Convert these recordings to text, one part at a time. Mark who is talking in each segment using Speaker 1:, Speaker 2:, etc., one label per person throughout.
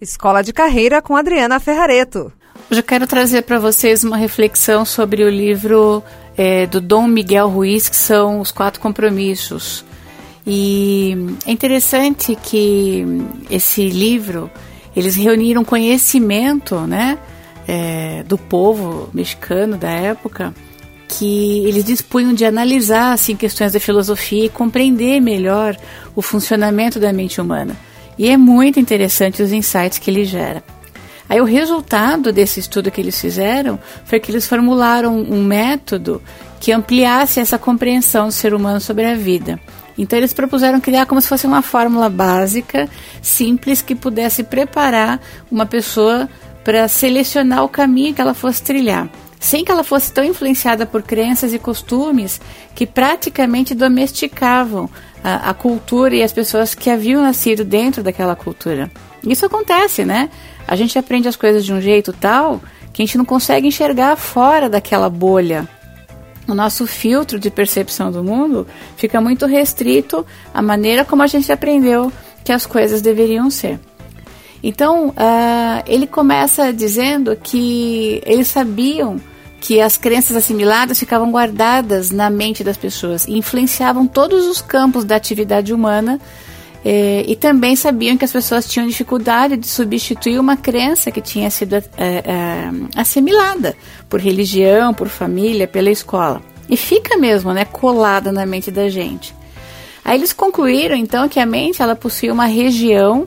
Speaker 1: Escola de Carreira com Adriana Ferrareto.
Speaker 2: Hoje eu quero trazer para vocês uma reflexão sobre o livro é, do Dom Miguel Ruiz, que são Os Quatro Compromissos. E é interessante que esse livro, eles reuniram conhecimento né, é, do povo mexicano da época, que eles dispunham de analisar assim, questões da filosofia e compreender melhor o funcionamento da mente humana. E é muito interessante os insights que ele gera. Aí o resultado desse estudo que eles fizeram foi que eles formularam um método que ampliasse essa compreensão do ser humano sobre a vida. Então eles propuseram criar como se fosse uma fórmula básica, simples, que pudesse preparar uma pessoa para selecionar o caminho que ela fosse trilhar, sem que ela fosse tão influenciada por crenças e costumes que praticamente domesticavam a, a cultura e as pessoas que haviam nascido dentro daquela cultura. Isso acontece, né? A gente aprende as coisas de um jeito tal que a gente não consegue enxergar fora daquela bolha. O nosso filtro de percepção do mundo fica muito restrito à maneira como a gente aprendeu que as coisas deveriam ser. Então, uh, ele começa dizendo que eles sabiam que as crenças assimiladas ficavam guardadas na mente das pessoas e influenciavam todos os campos da atividade humana. Eh, e também sabiam que as pessoas tinham dificuldade de substituir uma crença que tinha sido eh, eh, assimilada por religião, por família, pela escola. E fica mesmo, né, colada na mente da gente. Aí eles concluíram então que a mente ela possui uma região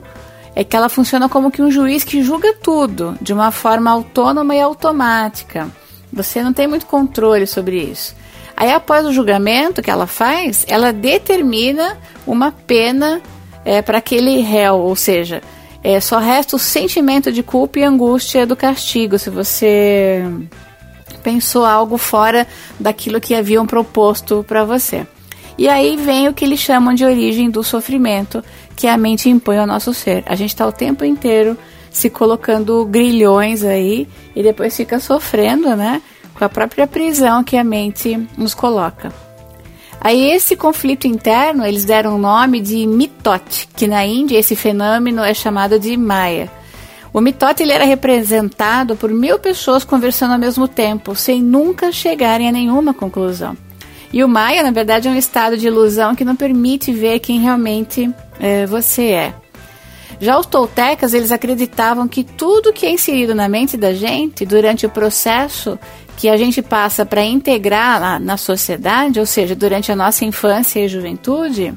Speaker 2: é que ela funciona como que um juiz que julga tudo de uma forma autônoma e automática. Você não tem muito controle sobre isso. Aí, após o julgamento que ela faz, ela determina uma pena é, para aquele réu, ou seja, é, só resta o sentimento de culpa e angústia do castigo, se você pensou algo fora daquilo que haviam proposto para você. E aí vem o que eles chamam de origem do sofrimento, que a mente impõe ao nosso ser. A gente está o tempo inteiro se colocando grilhões aí e depois fica sofrendo, né? Com a própria prisão que a mente nos coloca. Aí esse conflito interno, eles deram o nome de mitote, que na Índia esse fenômeno é chamado de Maya. O mitote ele era representado por mil pessoas conversando ao mesmo tempo, sem nunca chegarem a nenhuma conclusão. E o Maya, na verdade, é um estado de ilusão que não permite ver quem realmente é, você é. Já os toltecas, eles acreditavam que tudo que é inserido na mente da gente durante o processo que a gente passa para integrar na, na sociedade, ou seja, durante a nossa infância e juventude,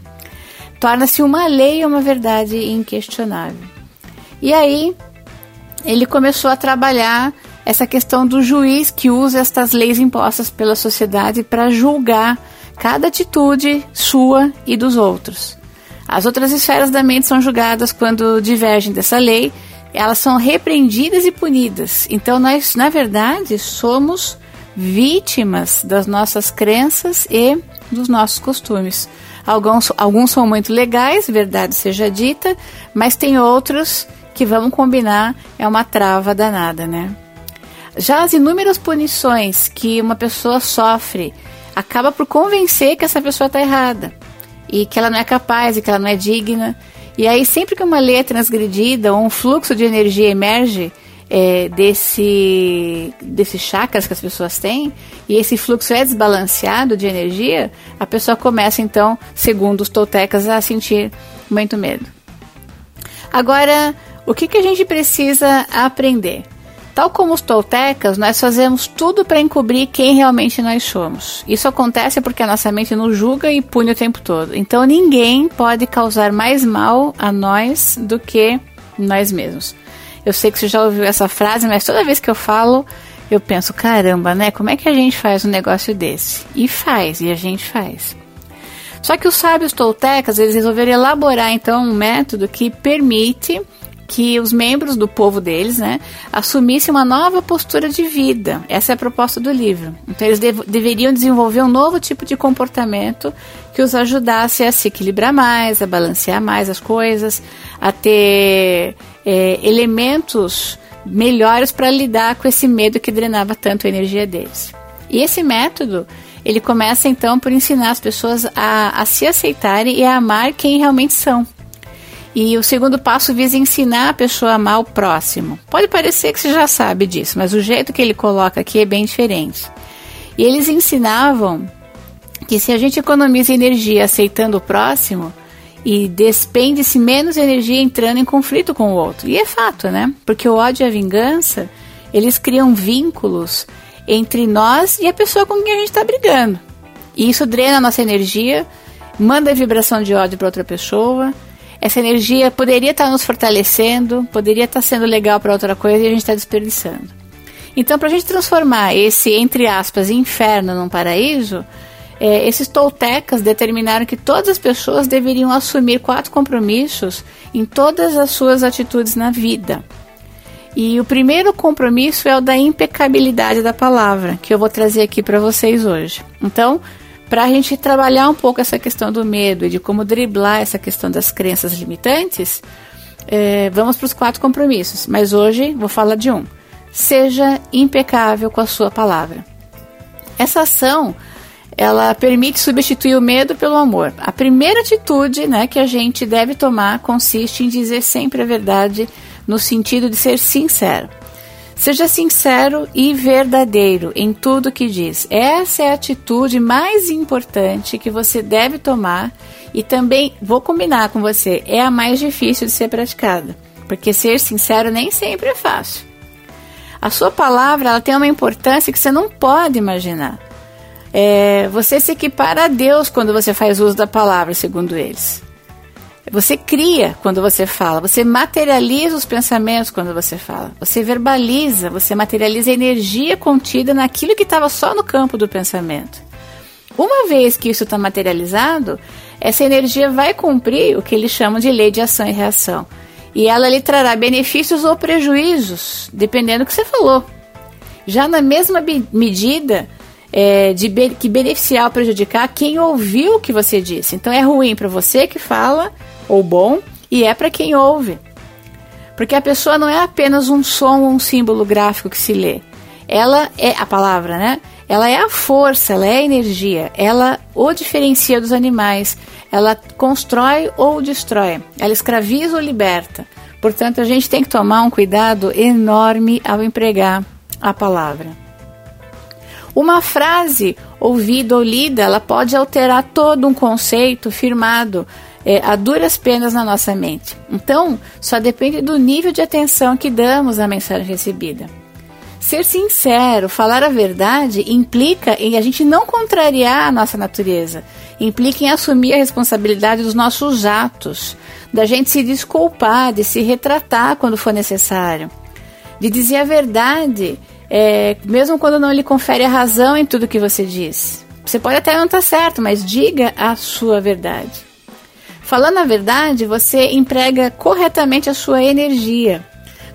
Speaker 2: torna-se uma lei uma verdade inquestionável. E aí ele começou a trabalhar essa questão do juiz que usa estas leis impostas pela sociedade para julgar cada atitude sua e dos outros. As outras esferas da mente são julgadas quando divergem dessa lei, elas são repreendidas e punidas. Então, nós, na verdade, somos vítimas das nossas crenças e dos nossos costumes. Alguns, alguns são muito legais, verdade seja dita, mas tem outros que, vamos combinar, é uma trava danada, né? Já as inúmeras punições que uma pessoa sofre acaba por convencer que essa pessoa está errada e que ela não é capaz e que ela não é digna. E aí, sempre que uma lei é transgredida ou um fluxo de energia emerge é, desse, desses chakras que as pessoas têm, e esse fluxo é desbalanceado de energia, a pessoa começa então, segundo os toltecas, a sentir muito medo. Agora, o que, que a gente precisa aprender? Tal como os toltecas, nós fazemos tudo para encobrir quem realmente nós somos. Isso acontece porque a nossa mente nos julga e pune o tempo todo. Então ninguém pode causar mais mal a nós do que nós mesmos. Eu sei que você já ouviu essa frase, mas toda vez que eu falo, eu penso, caramba, né? Como é que a gente faz um negócio desse? E faz, e a gente faz. Só que os sábios toltecas, eles resolveram elaborar então um método que permite que os membros do povo deles, né, assumissem uma nova postura de vida. Essa é a proposta do livro. Então eles dev deveriam desenvolver um novo tipo de comportamento que os ajudasse a se equilibrar mais, a balancear mais as coisas, a ter é, elementos melhores para lidar com esse medo que drenava tanto a energia deles. E esse método ele começa então por ensinar as pessoas a, a se aceitarem e a amar quem realmente são. E o segundo passo visa ensinar a pessoa a amar o próximo. Pode parecer que você já sabe disso, mas o jeito que ele coloca aqui é bem diferente. E eles ensinavam que se a gente economiza energia aceitando o próximo e despende-se menos energia entrando em conflito com o outro. E é fato, né? Porque o ódio e a vingança, eles criam vínculos entre nós e a pessoa com quem a gente está brigando. E isso drena a nossa energia, manda a vibração de ódio para outra pessoa. Essa energia poderia estar nos fortalecendo, poderia estar sendo legal para outra coisa e a gente está desperdiçando. Então, para a gente transformar esse, entre aspas, inferno num paraíso, é, esses toltecas determinaram que todas as pessoas deveriam assumir quatro compromissos em todas as suas atitudes na vida. E o primeiro compromisso é o da impecabilidade da palavra, que eu vou trazer aqui para vocês hoje. Então, para a gente trabalhar um pouco essa questão do medo e de como driblar essa questão das crenças limitantes, é, vamos para os quatro compromissos. Mas hoje vou falar de um. Seja impecável com a sua palavra. Essa ação ela permite substituir o medo pelo amor. A primeira atitude né, que a gente deve tomar consiste em dizer sempre a verdade no sentido de ser sincero. Seja sincero e verdadeiro em tudo que diz. Essa é a atitude mais importante que você deve tomar e também vou combinar com você, é a mais difícil de ser praticada, porque ser sincero nem sempre é fácil. A sua palavra ela tem uma importância que você não pode imaginar. É, você se equipara a Deus quando você faz uso da palavra, segundo eles. Você cria quando você fala, você materializa os pensamentos quando você fala, você verbaliza, você materializa a energia contida naquilo que estava só no campo do pensamento. Uma vez que isso está materializado, essa energia vai cumprir o que eles chamam de lei de ação e reação. E ela lhe trará benefícios ou prejuízos, dependendo do que você falou. Já na mesma medida é, de be que beneficiar ou prejudicar quem ouviu o que você disse. Então é ruim para você que fala ou bom, e é para quem ouve. Porque a pessoa não é apenas um som ou um símbolo gráfico que se lê. Ela é a palavra, né? Ela é a força, ela é a energia, ela o diferencia dos animais, ela constrói ou destrói, ela escraviza ou liberta. Portanto, a gente tem que tomar um cuidado enorme ao empregar a palavra. Uma frase ouvida ou lida, ela pode alterar todo um conceito firmado é, a duras penas na nossa mente. Então, só depende do nível de atenção que damos à mensagem recebida. Ser sincero, falar a verdade, implica em a gente não contrariar a nossa natureza, implica em assumir a responsabilidade dos nossos atos, da gente se desculpar, de se retratar quando for necessário, de dizer a verdade, é, mesmo quando não lhe confere a razão em tudo que você diz. Você pode até não estar certo, mas diga a sua verdade. Falando a verdade, você emprega corretamente a sua energia.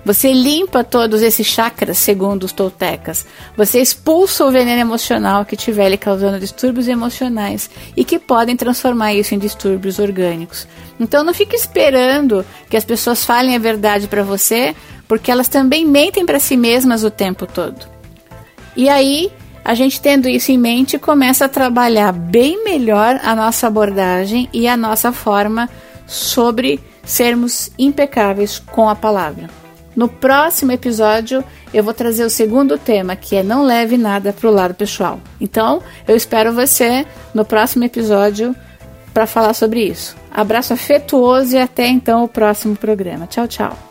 Speaker 2: Você limpa todos esses chakras, segundo os toltecas. Você expulsa o veneno emocional que estiver lhe causando distúrbios emocionais e que podem transformar isso em distúrbios orgânicos. Então não fique esperando que as pessoas falem a verdade para você, porque elas também mentem para si mesmas o tempo todo. E aí a gente tendo isso em mente começa a trabalhar bem melhor a nossa abordagem e a nossa forma sobre sermos impecáveis com a palavra. No próximo episódio eu vou trazer o segundo tema, que é não leve nada para o lado pessoal. Então eu espero você no próximo episódio para falar sobre isso. Abraço afetuoso e até então o próximo programa. Tchau, tchau.